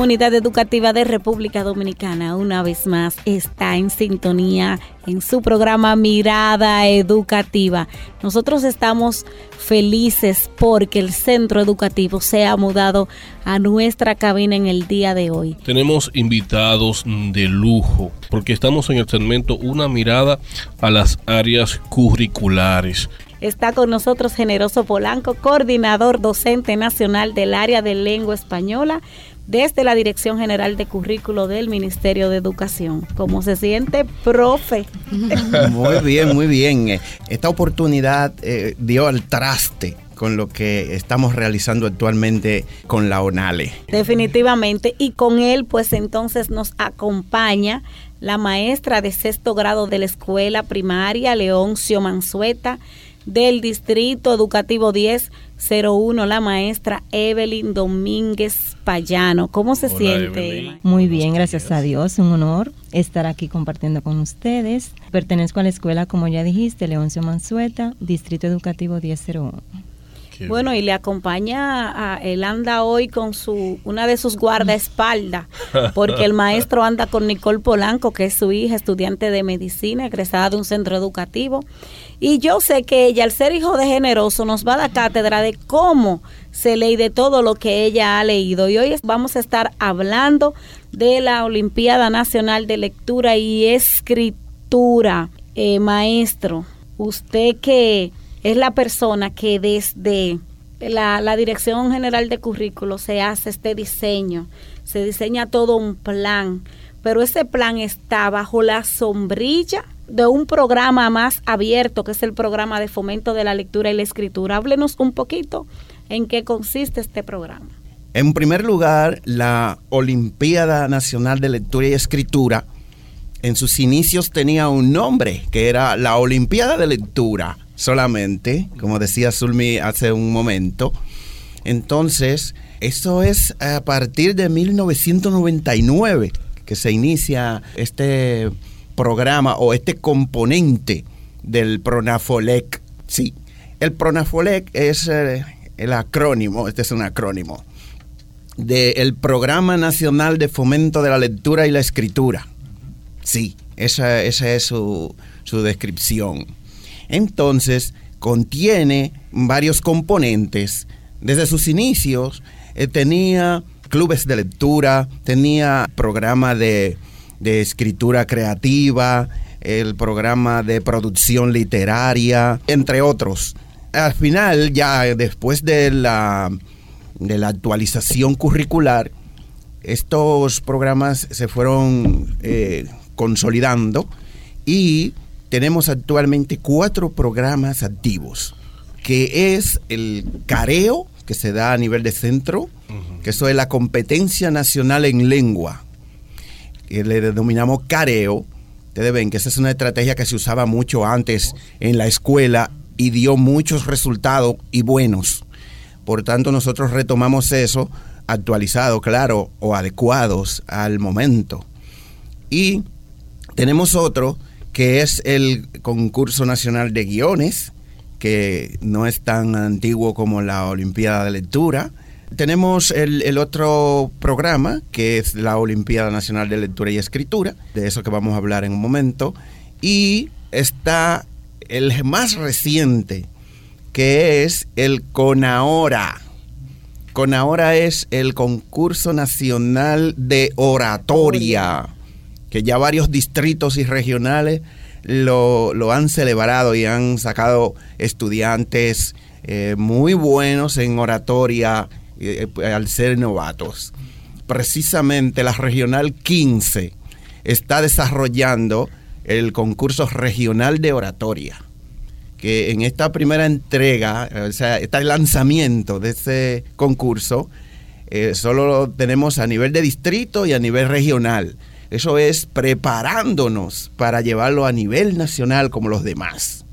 Comunidad Educativa de República Dominicana una vez más está en sintonía en su programa Mirada Educativa. Nosotros estamos felices porque el centro educativo se ha mudado a nuestra cabina en el día de hoy. Tenemos invitados de lujo porque estamos en el segmento Una mirada a las áreas curriculares. Está con nosotros Generoso Polanco, coordinador docente nacional del área de lengua española desde la Dirección General de Currículo del Ministerio de Educación. ¿Cómo se siente, profe? Muy bien, muy bien. Esta oportunidad eh, dio al traste con lo que estamos realizando actualmente con la ONALE. Definitivamente, y con él pues entonces nos acompaña la maestra de sexto grado de la escuela primaria, Leoncio Mansueta, del Distrito Educativo 1001, la maestra Evelyn Domínguez Payano. ¿Cómo se siente? Muy bien, gracias a Dios. Un honor estar aquí compartiendo con ustedes. Pertenezco a la escuela, como ya dijiste, Leoncio Mansueta, Distrito Educativo 1001. bueno, y le acompaña, a, él anda hoy con su una de sus guardaespaldas, porque el maestro anda con Nicole Polanco, que es su hija, estudiante de medicina, egresada de un centro educativo. Y yo sé que ella, al ser hijo de generoso, nos va a dar cátedra de cómo se lee de todo lo que ella ha leído. Y hoy vamos a estar hablando de la Olimpiada Nacional de Lectura y Escritura. Eh, maestro, usted que es la persona que desde la, la Dirección General de Currículo se hace este diseño, se diseña todo un plan, pero ese plan está bajo la sombrilla de un programa más abierto, que es el programa de fomento de la lectura y la escritura. Háblenos un poquito en qué consiste este programa. En primer lugar, la Olimpiada Nacional de Lectura y Escritura en sus inicios tenía un nombre, que era la Olimpiada de Lectura solamente, como decía Zulmi hace un momento. Entonces, eso es a partir de 1999 que se inicia este programa o este componente del PRONAFOLEC. Sí, el PRONAFOLEC es eh, el acrónimo, este es un acrónimo, del Programa Nacional de Fomento de la Lectura y la Escritura. Sí, esa, esa es su, su descripción. Entonces, contiene varios componentes. Desde sus inicios eh, tenía clubes de lectura, tenía programa de de escritura creativa, el programa de producción literaria, entre otros. Al final, ya después de la, de la actualización curricular, estos programas se fueron eh, consolidando y tenemos actualmente cuatro programas activos, que es el careo, que se da a nivel de centro, que eso es la competencia nacional en lengua, le denominamos careo. Ustedes ven que esa es una estrategia que se usaba mucho antes en la escuela y dio muchos resultados y buenos. Por tanto, nosotros retomamos eso actualizado, claro, o adecuados al momento. Y tenemos otro que es el concurso nacional de guiones, que no es tan antiguo como la Olimpiada de Lectura, tenemos el, otro programa, que es la Olimpiada Nacional de Lectura y Escritura, de eso que vamos a hablar en un momento. Y está el más reciente, que es el CONAHORA. CONAHORA es el concurso nacional de oratoria, que ya varios distritos y regionales lo, han celebrado y han sacado estudiantes eh, muy buenos en oratoria eh, al ser novatos. Precisamente la Regional 15 está desarrollando el concurso regional de oratoria, que en esta primera entrega, o sea, este lanzamiento de ese concurso, eh, solo lo tenemos a nivel de distrito y a nivel regional. Eso es preparándonos para llevarlo a nivel nacional como los demás.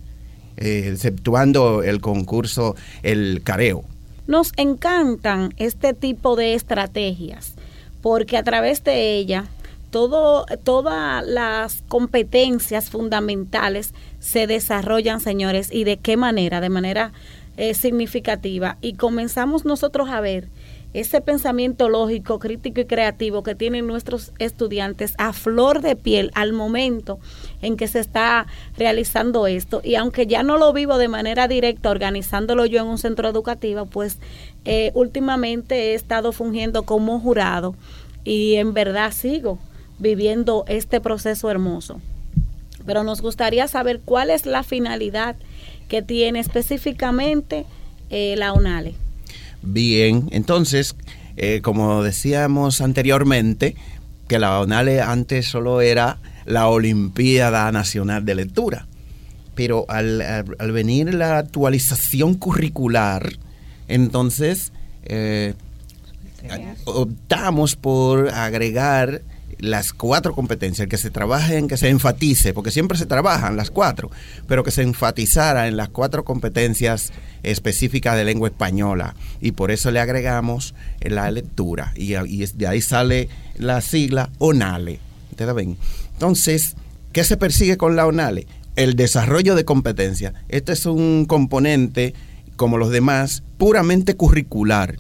eh, exceptuando el concurso, el careo. Nos encantan este tipo de estrategias porque a través de ella todas las competencias fundamentales se desarrollan, señores, y de qué manera, de manera eh, significativa. Y comenzamos nosotros a ver ese pensamiento lógico, crítico y creativo que tienen nuestros estudiantes a flor de piel al momento en que se está realizando esto. Y aunque ya no lo vivo de manera directa organizándolo yo en un centro educativo, pues eh, últimamente he estado fungiendo como jurado y en verdad sigo viviendo este proceso hermoso. Pero nos gustaría saber cuál es la finalidad que tiene específicamente eh, la UNALE. Bien, entonces, eh, como decíamos anteriormente, que la UNALE antes solo era la Olimpiada Nacional de Lectura, pero al, venir la actualización curricular, entonces eh, optamos por agregar las cuatro competencias, que se trabajen, que se enfatice, porque siempre se trabajan las cuatro, pero que se enfatizara en las cuatro competencias específicas de lengua española. Y por eso le agregamos la lectura. Y, de ahí sale la sigla ONALE. ¿Ustedes ven? Entonces, ¿qué se persigue con la ONALE? El desarrollo de competencias. Este es un componente, como los demás, puramente curricular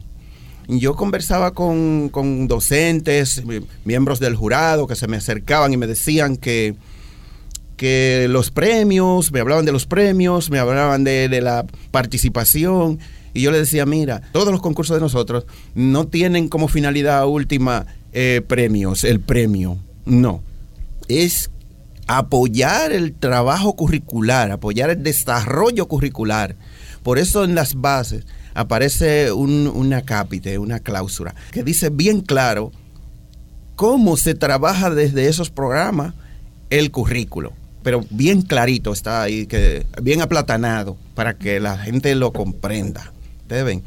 yo conversaba con, docentes, miembros del jurado que se me acercaban y me decían que, que los premios, me hablaban de los premios, me hablaban de, la participación. Y yo les decía, mira, todos los concursos de nosotros no tienen como finalidad última eh, premios, el premio. No. Es apoyar el trabajo curricular, apoyar el desarrollo curricular. Por eso en las bases aparece un, una cápite, una cláusula, que dice bien claro cómo se trabaja desde esos programas el currículo. Pero bien clarito está ahí, que, bien aplatanado, para que la gente lo comprenda. Ustedes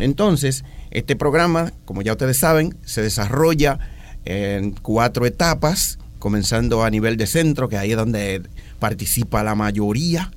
Entonces, este programa, como ya ustedes saben, se desarrolla en cuatro etapas, comenzando a nivel de centro, que ahí es donde participa la mayoría.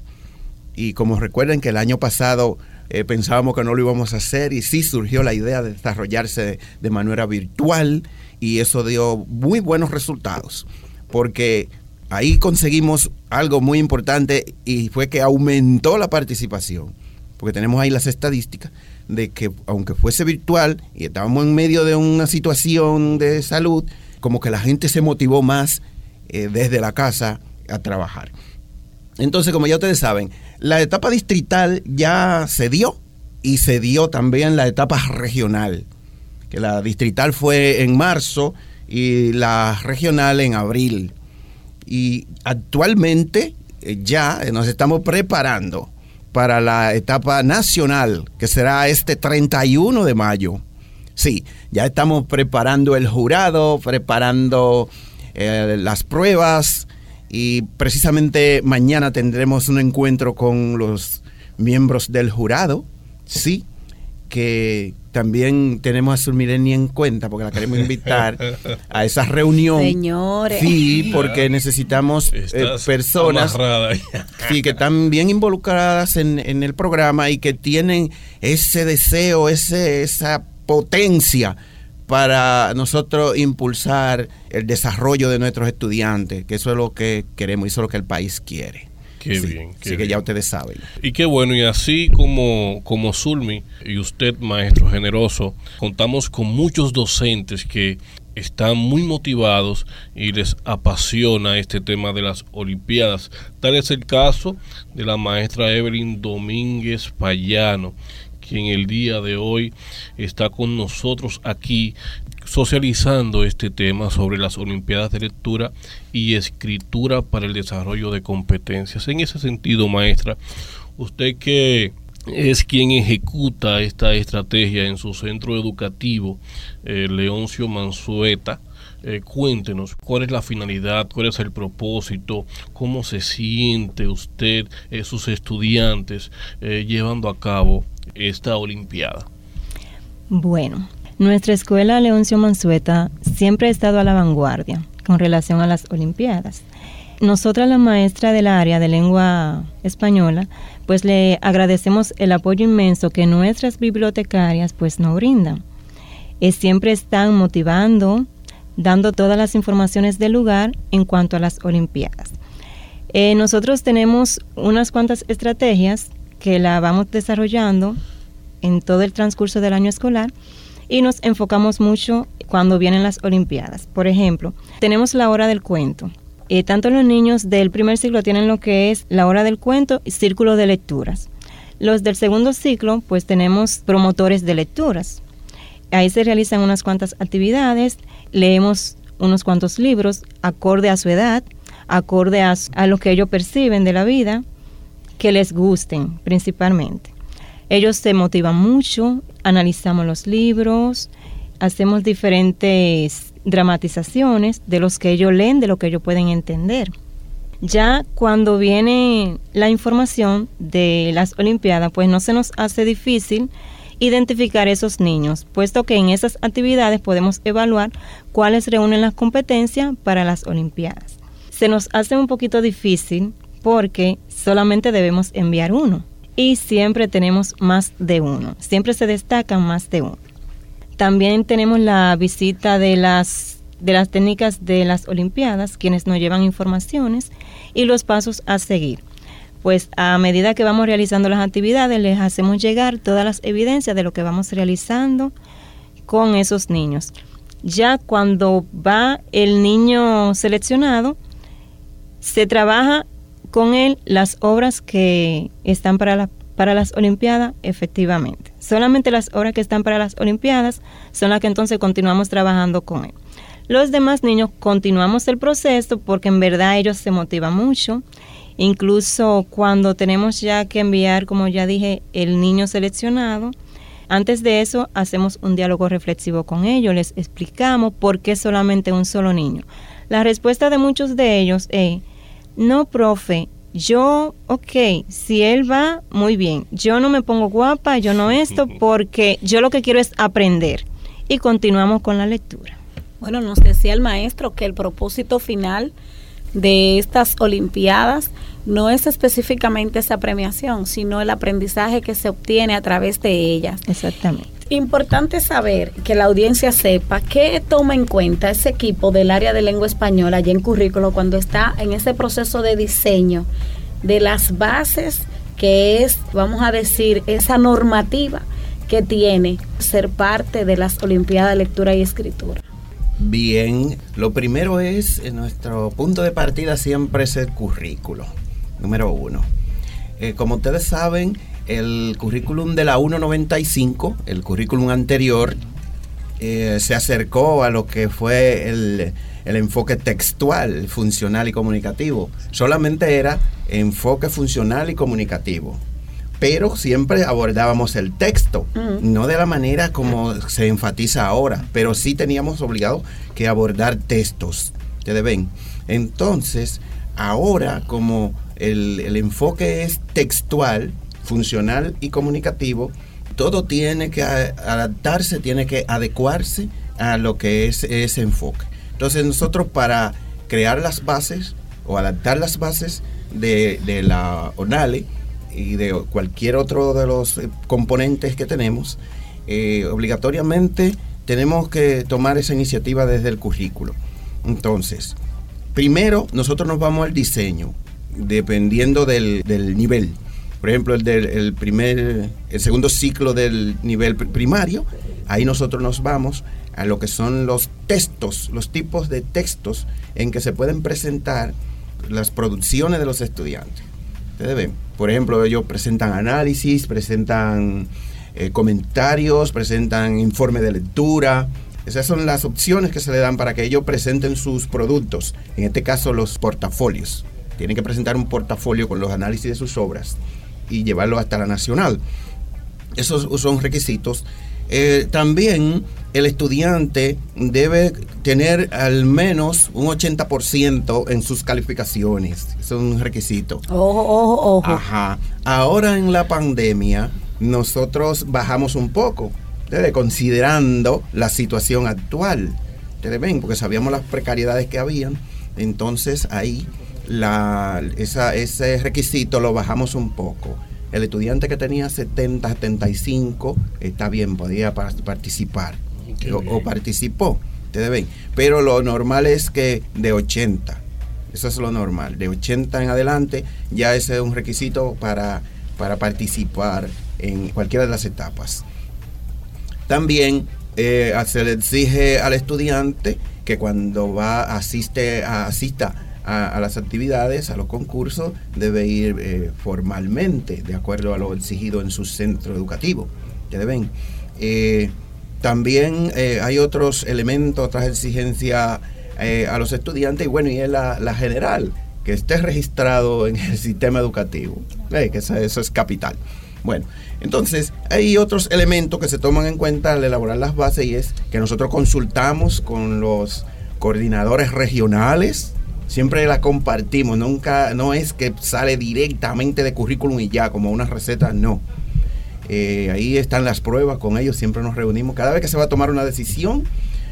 Y como recuerden que el año pasado eh, pensábamos que no lo íbamos a hacer y sí surgió la idea de desarrollarse de, manera virtual y eso dio muy buenos resultados porque ahí conseguimos algo muy importante y fue que aumentó la participación porque tenemos ahí las estadísticas de que aunque fuese virtual y estábamos en medio de una situación de salud, como que la gente se motivó más eh, desde la casa a trabajar. Entonces, como ya ustedes saben, la etapa distrital ya se dio y se dio también la etapa regional, que la distrital fue en marzo y la regional en abril. Y actualmente eh, ya nos estamos preparando para la etapa nacional, que será este 31 de mayo. Sí, ya estamos preparando el jurado, preparando eh, las pruebas, y precisamente mañana tendremos un encuentro con los miembros del jurado, sí, que también tenemos a Surmileni en cuenta porque la queremos invitar a esa reunión. Señores. Sí, porque necesitamos eh, personas sí, que están bien involucradas en, en, el programa y que tienen ese deseo, ese, esa potencia para nosotros impulsar el desarrollo de nuestros estudiantes, que eso es lo que queremos y eso es lo que el país quiere. Qué bien. Qué así que ya ustedes saben. Y qué bueno, y así como, como Zulmi y usted, maestro generoso, contamos con muchos docentes que están muy motivados y les apasiona este tema de las Olimpiadas. Tal es el caso de la maestra Evelyn Domínguez Payano, quien el día de hoy está con nosotros aquí socializando este tema sobre las Olimpiadas de Lectura y Escritura para el Desarrollo de Competencias. En ese sentido, maestra, usted que es quien ejecuta esta estrategia en su centro educativo, eh, Leoncio Mansueta, eh, cuéntenos cuál es la finalidad, cuál es el propósito, cómo se siente usted, eh, sus estudiantes, llevando a cabo esta Olimpiada? Bueno, nuestra escuela Leoncio Mansueta siempre ha estado a la vanguardia con relación a las Olimpiadas. nosotras la maestra del área de lengua española, pues le agradecemos el apoyo inmenso que nuestras bibliotecarias pues nos brindan. Eh, siempre están motivando, dando todas las informaciones del lugar en cuanto a las Olimpiadas. Eh, nosotros tenemos unas cuantas estrategias que la vamos desarrollando en todo el transcurso del año escolar y nos enfocamos mucho cuando vienen las Olimpiadas. Por ejemplo, tenemos la hora del cuento. Eh, tanto los niños del primer ciclo tienen lo que es la hora del cuento y círculo de lecturas. Los del segundo ciclo, pues tenemos promotores de lecturas. Ahí se realizan unas cuantas actividades, leemos unos cuantos libros acorde a su edad, acorde a, a lo que ellos perciben de la vida, que les gusten principalmente. Ellos se motivan mucho, analizamos los libros, hacemos diferentes dramatizaciones de los que ellos leen, de lo que ellos pueden entender. Ya cuando viene la información de las Olimpiadas, pues no se nos hace difícil identificar esos niños, puesto que en esas actividades podemos evaluar cuáles reúnen las competencias para las Olimpiadas. Se nos hace un poquito difícil porque solamente debemos enviar uno y siempre tenemos más de uno. Siempre se destacan más de uno. También tenemos la visita de las de las técnicas de las Olimpiadas, quienes nos llevan informaciones y los pasos a seguir. Pues a medida que vamos realizando las actividades, les hacemos llegar todas las evidencias de lo que vamos realizando con esos niños. Ya cuando va el niño seleccionado, se trabaja con él las obras que están para, para las Olimpiadas, efectivamente. Solamente las obras que están para las Olimpiadas son las que entonces continuamos trabajando con él. Los demás niños continuamos el proceso porque en verdad ellos se motivan mucho. Incluso cuando tenemos ya que enviar, como ya dije, el niño seleccionado, antes de eso hacemos un diálogo reflexivo con ellos, les explicamos por qué solamente un solo niño. La respuesta de muchos de ellos es, no, profe, yo, ok, si él va, muy bien. Yo no me pongo guapa, yo no esto, porque yo lo que quiero es aprender. Y continuamos con la lectura. Bueno, nos decía el maestro que el propósito final de estas Olimpiadas no es específicamente esa premiación, sino el aprendizaje que se obtiene a través de ellas. Exactamente. Importante saber que la audiencia sepa qué toma en cuenta ese equipo del área de lengua española allá en currículo cuando está en ese proceso de diseño de las bases que es, vamos a decir, esa normativa que tiene ser parte de las Olimpiadas de Lectura y Escritura. Bien, lo primero es, nuestro punto de partida siempre es el currículo, número uno. Eh, como ustedes saben, el currículum de la 195, el currículum anterior, eh, se acercó a lo que fue el, enfoque textual, funcional y comunicativo. Solamente era enfoque funcional y comunicativo. Pero siempre abordábamos el texto, no de la manera como se enfatiza ahora, pero sí teníamos obligado que abordar textos. ¿Ustedes ven? Entonces, ahora como el, el enfoque es textual, funcional y comunicativo, todo tiene que adaptarse, tiene que adecuarse a lo que es ese enfoque. Entonces nosotros para crear las bases o adaptar las bases de, la ONALE y de cualquier otro de los eh, componentes que tenemos, eh, obligatoriamente tenemos que tomar esa iniciativa desde el currículo. Entonces, primero nosotros nos vamos al diseño, dependiendo del, del nivel por ejemplo, el del primer, el segundo ciclo del nivel primario, ahí nosotros nos vamos a lo que son los textos, los tipos de textos en que se pueden presentar las producciones de los estudiantes. Ustedes ven, por ejemplo, ellos presentan análisis, presentan eh, comentarios, presentan informe de lectura. Esas son las opciones que se le dan para que ellos presenten sus productos, en este caso los portafolios. Tienen que presentar un portafolio con los análisis de sus obras y llevarlo hasta la nacional. Esos son requisitos. Eh, también el estudiante debe tener al menos un 80% en sus calificaciones. es un requisito. Ojo, ojo, ojo. Ajá. Ahora en la pandemia nosotros bajamos un poco, considerando la situación actual. Ustedes ven, porque sabíamos las precariedades que habían. Entonces ahí la, esa, ese requisito lo bajamos un poco. El estudiante que tenía 70, 75, está bien, podía participar. O, o, participó, ustedes ven. Pero lo normal es que de 80. Eso es lo normal. De 80 en adelante, ya ese es un requisito para, para participar en cualquiera de las etapas. También eh, se le exige al estudiante que cuando va, asiste, a, asista a, las actividades, a los concursos, debe ir eh, formalmente, de acuerdo a lo exigido en su centro educativo. Ya deben. Eh, también hay otros elementos, otras exigencias a los estudiantes, y bueno, y es la, general, que esté registrado en el sistema educativo, que eso, eso es capital. Bueno, entonces hay otros elementos que se toman en cuenta al elaborar las bases y es que nosotros consultamos con los coordinadores regionales, siempre la compartimos, nunca, no es que sale directamente de currículum y ya, como una receta, no. Eh, ahí están las pruebas, con ellos siempre nos reunimos. Cada vez que se va a tomar una decisión,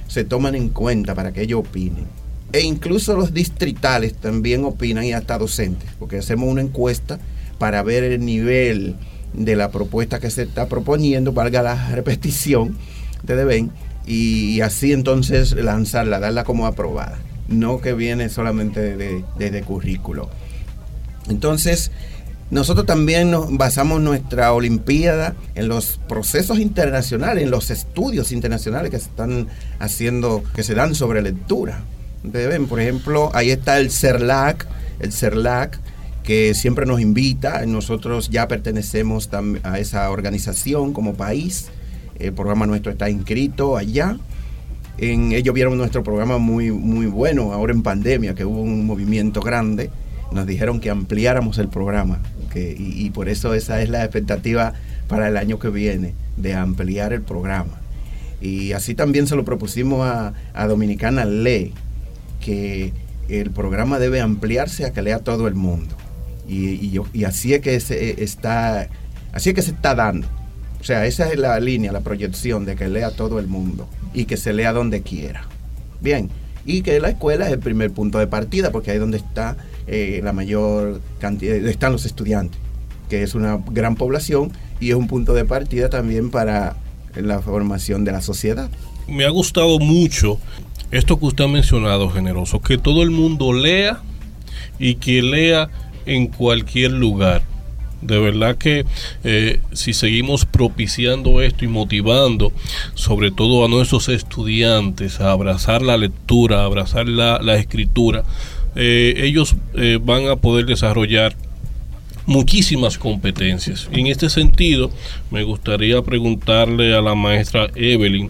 se toman en cuenta para que ellos opinen. E incluso los distritales también opinan y hasta docentes, porque hacemos una encuesta para ver el nivel de la propuesta que se está proponiendo, valga la repetición, ustedes ven, y, así entonces lanzarla, darla como aprobada, no que viene solamente de, currículo. Entonces, nosotros también nos basamos nuestra Olimpiada en los procesos internacionales, en los estudios internacionales que se están haciendo, que se dan sobre lectura. Ustedes ven, por ejemplo, ahí está el CERLAC, el CERLAC, que siempre nos invita. Nosotros ya pertenecemos a esa organización como país. El programa nuestro está inscrito allá. En, ellos vieron nuestro programa muy, muy bueno ahora en pandemia, que hubo un movimiento grande. Nos dijeron que ampliáramos el programa y, por eso esa es la expectativa para el año que viene, de ampliar el programa. Y así también se lo propusimos a, Dominicana Ley, que el programa debe ampliarse a que lea todo el mundo. Y, y así es que se está, así es que se está dando. O sea, esa es la línea, la proyección de que lea todo el mundo y que se lea donde quiera. Bien, y que la escuela es el primer punto de partida porque ahí es donde está eh, la mayor cantidad, están los estudiantes, que es una gran población y es un punto de partida también para la formación de la sociedad. Me ha gustado mucho esto que usted ha mencionado, generoso, que todo el mundo lea y que lea en cualquier lugar. De verdad que eh, si seguimos propiciando esto y motivando sobre todo a nuestros estudiantes a abrazar la lectura, a abrazar la, escritura, eh, ellos eh, van a poder desarrollar muchísimas competencias. En este sentido, me gustaría preguntarle a la maestra Evelyn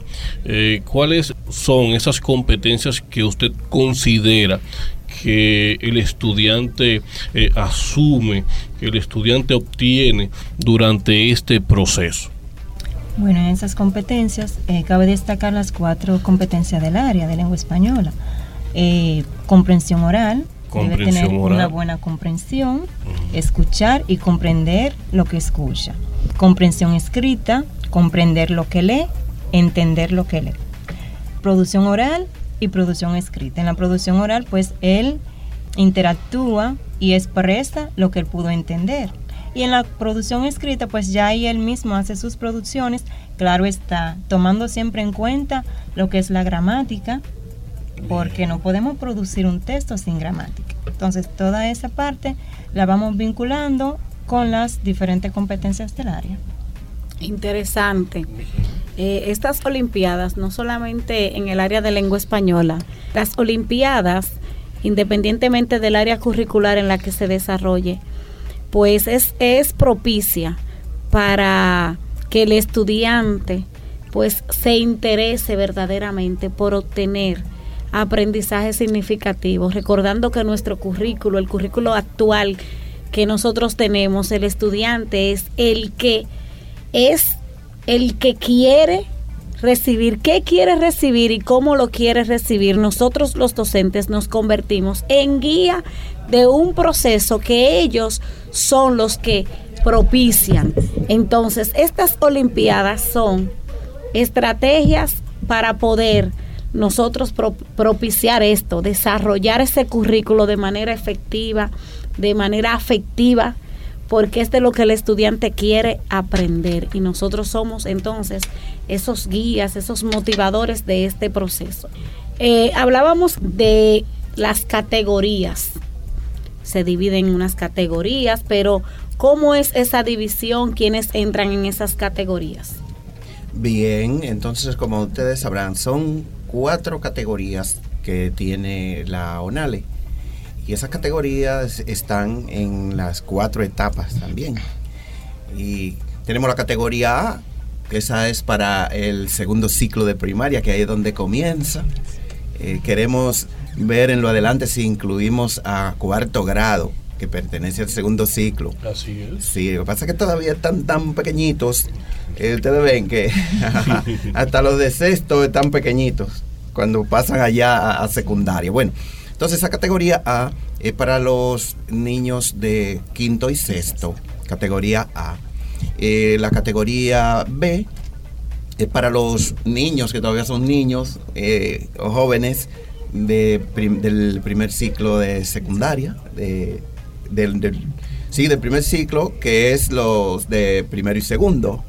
cuáles son esas competencias que usted considera que el estudiante asume, que el estudiante obtiene durante este proceso? Bueno, en esas competencias eh, cabe destacar las cuatro competencias del área de lengua española. Eh, comprensión oral, debe tener una buena comprensión, escuchar y comprender lo que escucha. Comprensión escrita, comprender lo que lee, entender lo que lee. Producción oral, y producción escrita. En la producción oral, pues él interactúa y expresa lo que él pudo entender. Y en la producción escrita, pues ya ahí él mismo hace sus producciones, claro está, tomando siempre en cuenta lo que es la gramática, porque no podemos producir un texto sin gramática. Entonces, toda esa parte la vamos vinculando con las diferentes competencias del área. Interesante. Eh, estas Olimpiadas, no solamente en el área de lengua española, las Olimpiadas, independientemente del área curricular en la que se desarrolle, pues es, es propicia para que el estudiante pues se interese verdaderamente por obtener aprendizajes significativos, recordando que nuestro currículo, el currículo actual que nosotros tenemos, el estudiante es el que es el que quiere recibir, qué quiere recibir y cómo lo quiere recibir, nosotros los docentes nos convertimos en guía de un proceso que ellos son los que propician. Entonces, estas Olimpiadas son estrategias para poder nosotros propiciar esto, desarrollar ese currículo de manera efectiva, de manera afectiva, porque es de lo que el estudiante quiere aprender y nosotros somos entonces esos guías, esos motivadores de este proceso. Eh, hablábamos de las categorías, se dividen en unas categorías, pero ¿cómo es esa división? ¿Quiénes entran en esas categorías? Bien, entonces como ustedes sabrán, son cuatro categorías que tiene la ONALE y esas categorías están en las cuatro etapas también. Y tenemos la categoría A, que esa es para el segundo ciclo de primaria, que ahí es donde comienza. Eh, queremos ver en lo adelante si incluimos a cuarto grado, que pertenece al segundo ciclo. Así es. Sí, lo que pasa es que todavía están tan pequeñitos. Eh, ustedes ven que hasta los de sexto están pequeñitos cuando pasan allá a secundaria. Bueno, entonces esa categoría A es para los niños de quinto y sexto, categoría A. Eh, la categoría B es para los niños que todavía son niños eh, o jóvenes de del primer ciclo de secundaria, sí, del primer ciclo, que es los de primero y segundo.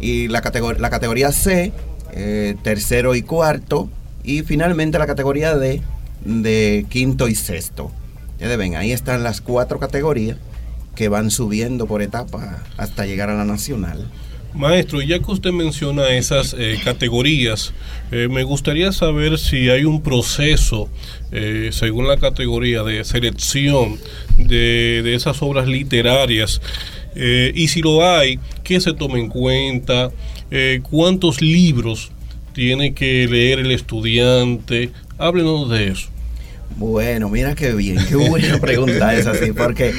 Y la, la categoría C, eh, tercero y cuarto. Y finalmente la categoría D, de quinto y sexto. Ya ven, ahí están las cuatro categorías que van subiendo por etapa hasta llegar a la nacional. Maestro, ya que usted menciona esas eh, categorías, eh, me gustaría saber si hay un proceso, eh, según la categoría de selección de, de esas obras literarias, y si lo hay, ¿qué se toma en cuenta? ¿Cuántos libros tiene que leer el estudiante Háblenos de eso. Bueno, mira qué bien, qué buena pregunta es así, porque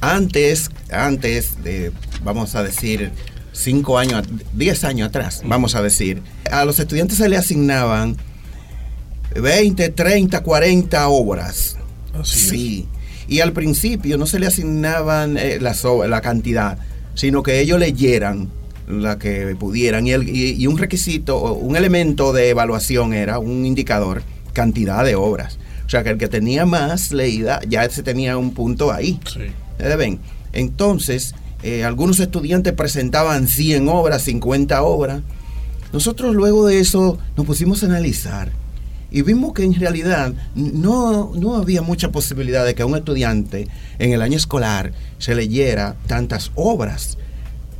antes, antes de, vamos a decir, cinco años, diez años atrás, vamos a decir, a los estudiantes se le asignaban 20, 30, 40 obras. Así sí. Y al principio no se le asignaban eh, la cantidad, sino que ellos leyeran la que pudieran. Y, el, y un requisito, un elemento de evaluación era un indicador cantidad de obras. O sea que el que tenía más leída ya se tenía un punto ahí. Sí. ven? Entonces, eh, algunos estudiantes presentaban 100 obras, 50 obras. Nosotros luego de eso nos pusimos a analizar y vimos que en realidad no, no había mucha posibilidad de que un estudiante en el año escolar se leyera tantas obras,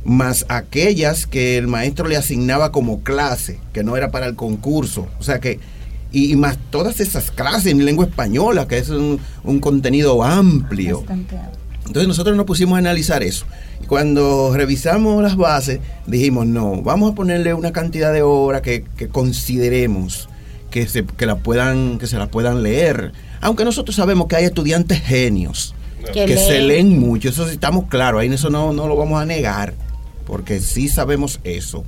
más aquellas que el maestro le asignaba como clase, que no era para el concurso. O sea que y, más todas esas clases en lengua española, que es un, contenido amplio. Entonces nosotros nos pusimos a analizar eso. Y cuando revisamos las bases, dijimos, no, vamos a ponerle una cantidad de obras que, consideremos que se, que, la puedan, que se la puedan leer. Aunque nosotros sabemos que hay estudiantes genios que, se leen mucho, eso sí estamos claros, ahí eso no, no lo vamos a negar, porque sí sabemos eso.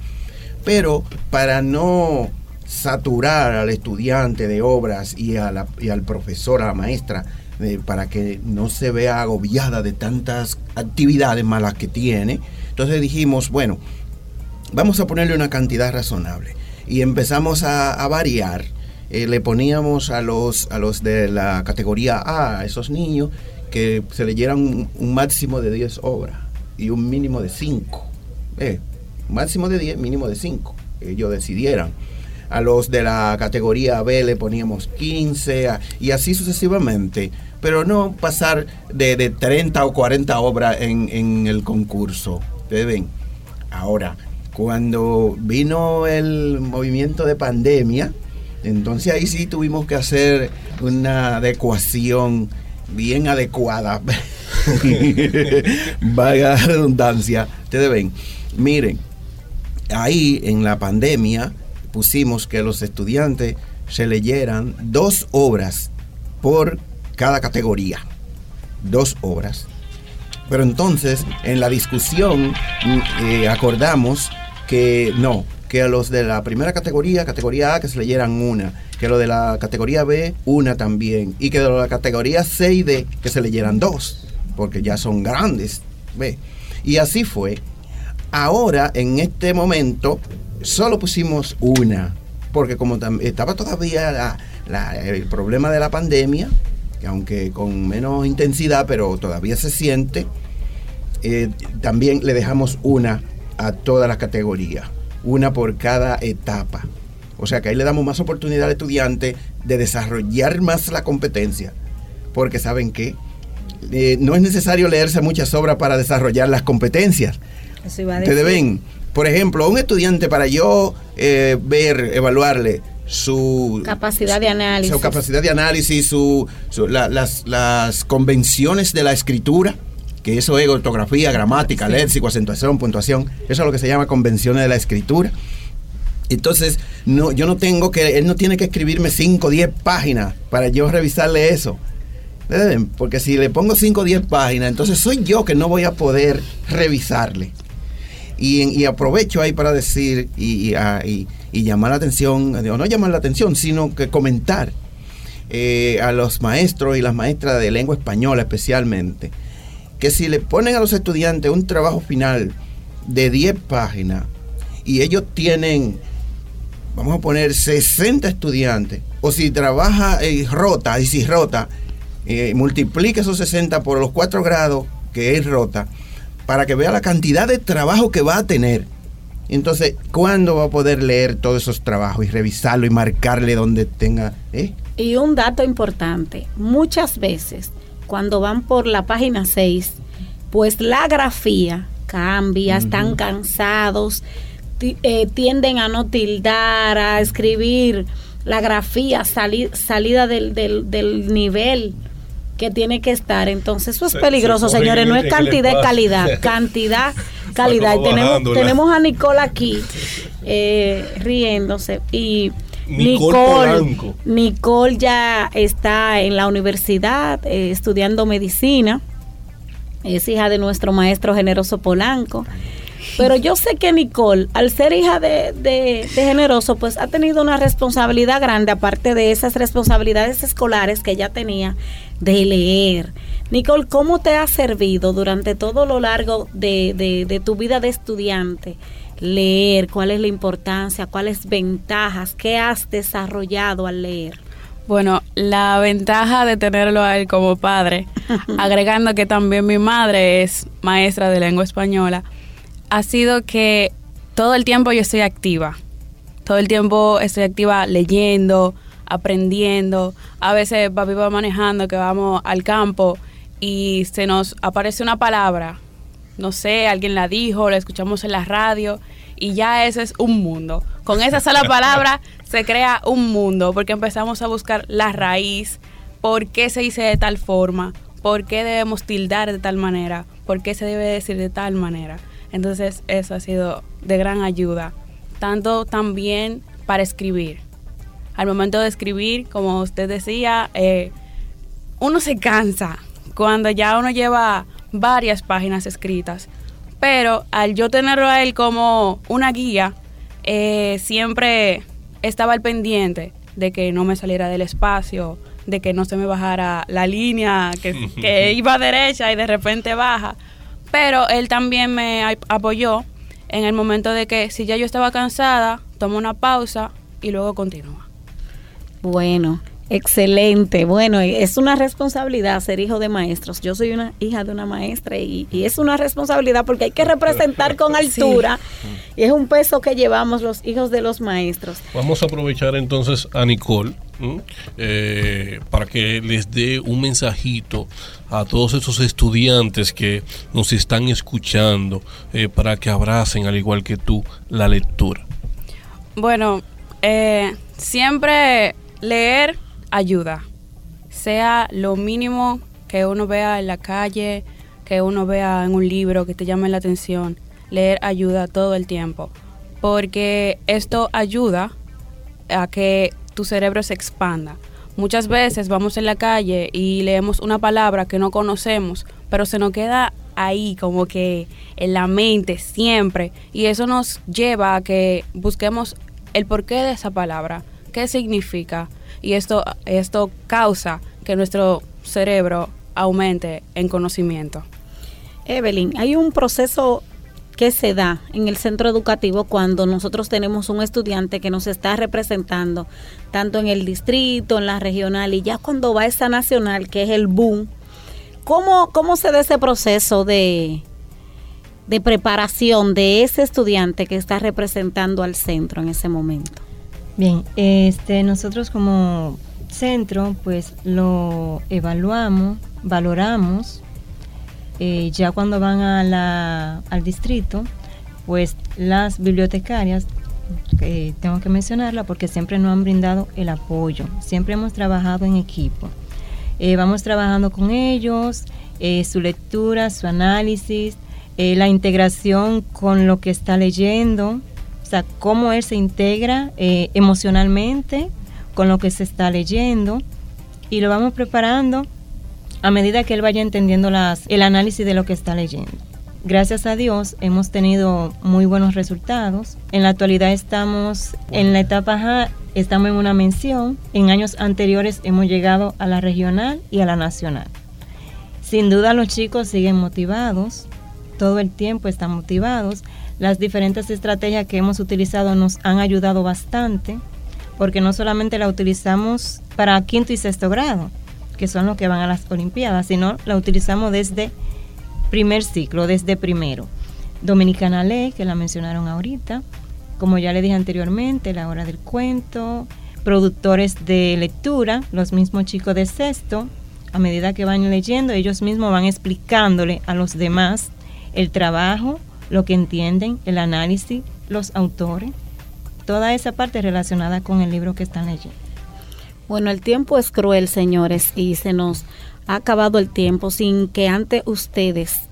Pero para no saturar al estudiante de obras y, a la, y al profesor, a la maestra, eh, para que no se vea agobiada de tantas actividades malas que tiene. Entonces dijimos, bueno, vamos a ponerle una cantidad razonable. Y empezamos a, variar. Eh, le poníamos a los, a los de la categoría A, a esos niños, que se leyeran un, máximo de 10 obras y un mínimo de 5. Eh, máximo de 10, mínimo de 5. Ellos decidieran a los de la categoría B le poníamos 15 y así sucesivamente, pero no pasar de, 30 o 40 obras en, el concurso. Ustedes ven, ahora, cuando vino el movimiento de pandemia, entonces ahí sí tuvimos que hacer una adecuación bien adecuada. Vaya redundancia. Ustedes ven, miren, ahí en la pandemia pusimos que los estudiantes se leyeran dos obras por cada categoría. Dos obras. Pero entonces, en la discusión, eh, acordamos que no, que a los de la primera categoría, categoría A, que se leyeran una, que los de la categoría B, una también, y que de la categoría C y D, que se leyeran dos, porque ya son grandes. ¿ve? Y así fue. Ahora, en este momento, solo pusimos una porque como estaba todavía el problema de la pandemia, que aunque con menos intensidad, pero todavía se siente, eh, también le dejamos una a todas las categorías, una por cada etapa. O sea que ahí le damos más oportunidad al estudiante de desarrollar más la competencia, porque saben que eh, no es necesario leerse muchas obras para desarrollar las competencias. Ustedes ven, por ejemplo, un estudiante para yo eh, ver, evaluarle su capacidad de análisis, su capacidad de análisis, su, las, las convenciones de la escritura, que eso es ortografía, gramática, léxico, acentuación, puntuación, eso es lo que se llama convenciones de la escritura. Entonces, no, yo no tengo que, él no tiene que escribirme 5 o 10 páginas para yo revisarle eso. Porque si le pongo 5 o 10 páginas, entonces soy yo que no voy a poder revisarle. Y, aprovecho ahí para decir y, llamar la atención, o no llamar la atención, sino que comentar eh, a los maestros y las maestras de lengua española especialmente, que si le ponen a los estudiantes un trabajo final de 10 páginas y ellos tienen, vamos a poner 60 estudiantes, o si trabaja y rota, y si rota, eh, multiplique esos 60 por los 4 grados que es rota, para que vea la cantidad de trabajo que va a tener. Entonces, ¿cuándo va a poder leer todos esos trabajos y revisarlo y marcarle donde tenga? Eh? Y un dato importante, muchas veces cuando van por la página 6, pues la grafía cambia, están cansados, eh, tienden a no tildar, a escribir la grafía salida del, del nivel que tiene que estar. Entonces eso es peligroso, señores. No es cantidad y calidad. Cantidad, calidad. Y tenemos, tenemos a Nicole aquí eh, riéndose. Y Nicole, Nicole, ya está en la universidad eh, estudiando medicina. Es hija de nuestro maestro generoso Polanco. Pero yo sé que Nicole, al ser hija de, de, Generoso, pues ha tenido una responsabilidad grande, aparte de esas responsabilidades escolares que ella tenía, de leer. Nicole, ¿cómo te ha servido durante todo lo largo de, de tu vida de estudiante leer? ¿Cuál es la importancia? ¿Cuáles ventajas? ¿Qué has desarrollado al leer? Bueno, la ventaja de tenerlo a él como padre, agregando que también mi madre es maestra de lengua española, ha sido que todo el tiempo yo estoy activa. Todo el tiempo estoy activa leyendo, aprendiendo. A veces papi va manejando que vamos al campo y se nos aparece una palabra. No sé, alguien la dijo, la escuchamos en la radio y ya ese es un mundo. Con esa sola palabra se crea un mundo porque empezamos a buscar la raíz, por qué se dice de tal forma, por qué debemos tildar de tal manera, por qué se debe decir de tal manera. Entonces eso ha sido de gran ayuda, tanto también para escribir. Al momento de escribir, como usted decía, eh, uno se cansa cuando ya uno lleva varias páginas escritas, pero al yo tenerlo a él como una guía, eh, siempre estaba al pendiente de que no me saliera del espacio, de que no se me bajara la línea, que, que iba derecha y de repente baja. Pero él también me apoyó en el momento de que si ya yo estaba cansada, tomo una pausa y luego continúa. Bueno, Excelente. Bueno, es una responsabilidad ser hijo de maestros. Yo soy una hija de una maestra y, es una responsabilidad porque hay que representar con altura y es un peso que llevamos los hijos de los maestros. Vamos a aprovechar entonces a Nicole eh, para que les dé un mensajito a todos esos estudiantes que nos están escuchando eh, para que abracen, al igual que tú, la lectura. Bueno, eh, siempre leer ayuda, sea lo mínimo que uno vea en la calle, que uno vea en un libro que te llame la atención, leer ayuda todo el tiempo, porque esto ayuda a que tu cerebro se expanda. Muchas veces vamos en la calle y leemos una palabra que no conocemos, pero se nos queda ahí como que en la mente siempre y eso nos lleva a que busquemos el porqué de esa palabra, qué significa, y esto, esto causa que nuestro cerebro aumente en conocimiento. Evelyn, hay un proceso que se da en el centro educativo cuando nosotros tenemos un estudiante que nos está representando tanto en el distrito, en la regional y ya cuando va a esa nacional, que es el boom. ¿Cómo, cómo se da ese proceso de, de preparación de ese estudiante que está representando al centro en ese momento? Bien, este, nosotros como centro pues lo evaluamos, valoramos, eh, ya cuando van a la, al distrito, pues las bibliotecarias, eh, tengo que mencionarla porque siempre nos han brindado el apoyo, siempre hemos trabajado en equipo. Eh, vamos trabajando con ellos, su lectura, su análisis, la integración con lo que está leyendo, o sea, cómo él se integra eh, emocionalmente con lo que se está leyendo y lo vamos preparando a medida que él vaya entendiendo las, el análisis de lo que está leyendo. Gracias a Dios hemos tenido muy buenos resultados. En la actualidad estamos en la etapa A, estamos en una mención. En años anteriores hemos llegado a la regional y a la nacional. Sin duda los chicos siguen motivados, todo el tiempo están motivados. Las diferentes estrategias que hemos utilizado nos han ayudado bastante, porque no solamente la utilizamos para quinto y sexto grado, que son los que van a las Olimpiadas, sino la utilizamos desde primer ciclo, desde primero. Dominicana Ley, que la mencionaron ahorita, como ya le dije anteriormente, la hora del cuento, productores de lectura, los mismos chicos de sexto, a medida que van leyendo, ellos mismos van explicándole a los demás el trabajo lo que entienden, el análisis, los autores, toda esa parte relacionada con el libro que están leyendo. Bueno, el tiempo es cruel, señores, y se nos ha acabado el tiempo sin que antes ustedes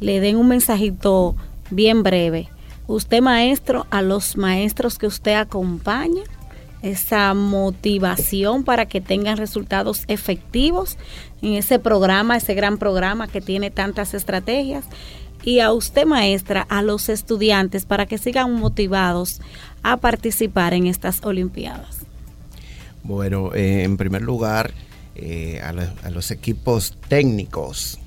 le den un mensajito bien breve. Usted maestro, a los maestros que usted acompaña, esa motivación para que tengan resultados efectivos en ese programa, ese gran programa que tiene tantas estrategias y a usted maestra, a los estudiantes para que sigan motivados a participar en estas Olimpiadas? Bueno, eh, en primer lugar, eh, a, los equipos técnicos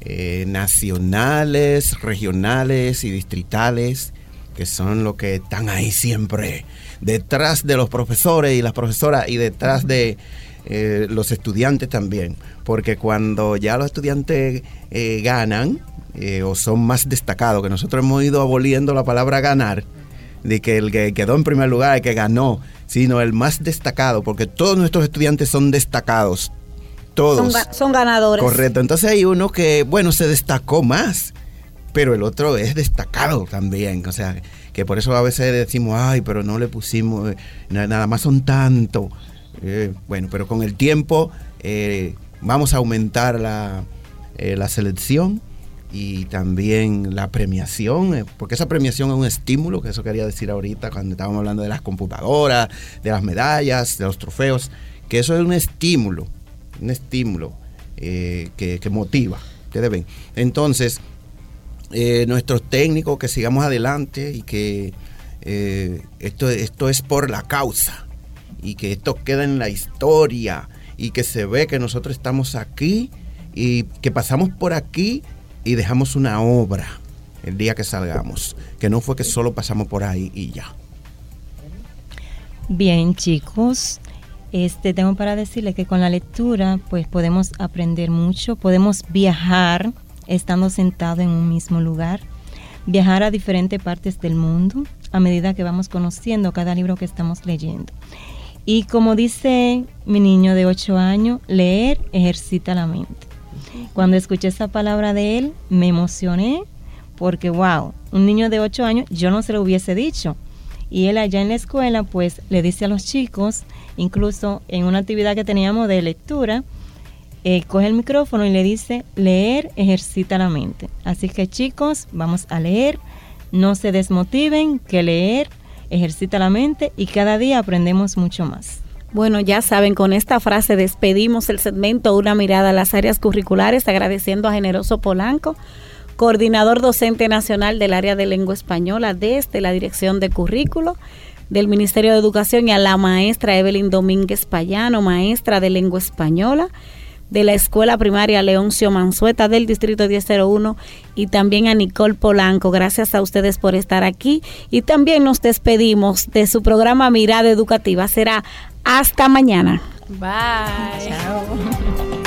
eh, nacionales, regionales y distritales, que son los que están ahí siempre, detrás de los profesores y las profesoras y detrás de los estudiantes también, porque cuando ya los estudiantes ganan, eh, o son más destacados, que nosotros hemos ido aboliendo la palabra ganar, de que el que quedó en primer lugar, el que ganó, sino el más destacado, porque todos nuestros estudiantes son destacados, todos. Son, ganadores. Correcto, entonces hay uno que, bueno, se destacó más, pero el otro es destacado también, o sea, que por eso a veces decimos, ay, pero no le pusimos, nada más son tanto. Eh, bueno, pero con el tiempo eh, vamos a aumentar la, la selección y también la premiación, eh, porque esa premiación es un estímulo, que eso quería decir ahorita cuando estábamos hablando de las computadoras, de las medallas, de los trofeos, que eso es un estímulo, un estímulo eh, que, motiva, que deben. Entonces, eh, nuestros técnicos que sigamos adelante y que esto, esto es por la causa y que esto queda en la historia y que se ve que nosotros estamos aquí y que pasamos por aquí y dejamos una obra el día que salgamos, que no fue que solo pasamos por ahí y ya. Bien, chicos, este tengo para decirles que con la lectura pues podemos aprender mucho, podemos viajar estando sentado en un mismo lugar, viajar a diferentes partes del mundo a medida que vamos conociendo cada libro que estamos leyendo. Y como dice mi niño de 8 años, leer ejercita la mente. Cuando escuché esa palabra de él, me emocioné porque, wow, un niño de 8 años, yo no se lo hubiese dicho. Y él allá en la escuela, pues le dice a los chicos, incluso en una actividad que teníamos de lectura, eh, coge el micrófono y le dice, leer ejercita la mente. Así que chicos, vamos a leer, no se desmotiven, que leer ejercita la mente y cada día aprendemos mucho más. Bueno, ya saben, con esta frase despedimos el segmento Una mirada a las áreas curriculares, agradeciendo a Generoso Polanco, coordinador docente nacional del área de lengua española desde la Dirección de Currículo del Ministerio de Educación y a la maestra Evelyn Domínguez Payano, maestra de lengua española de la Escuela Primaria Leoncio Mansueta del Distrito 1001 y también a Nicole Polanco. Gracias a ustedes por estar aquí y también nos despedimos de su programa Mirada Educativa. Será hasta mañana. Bye. Chao.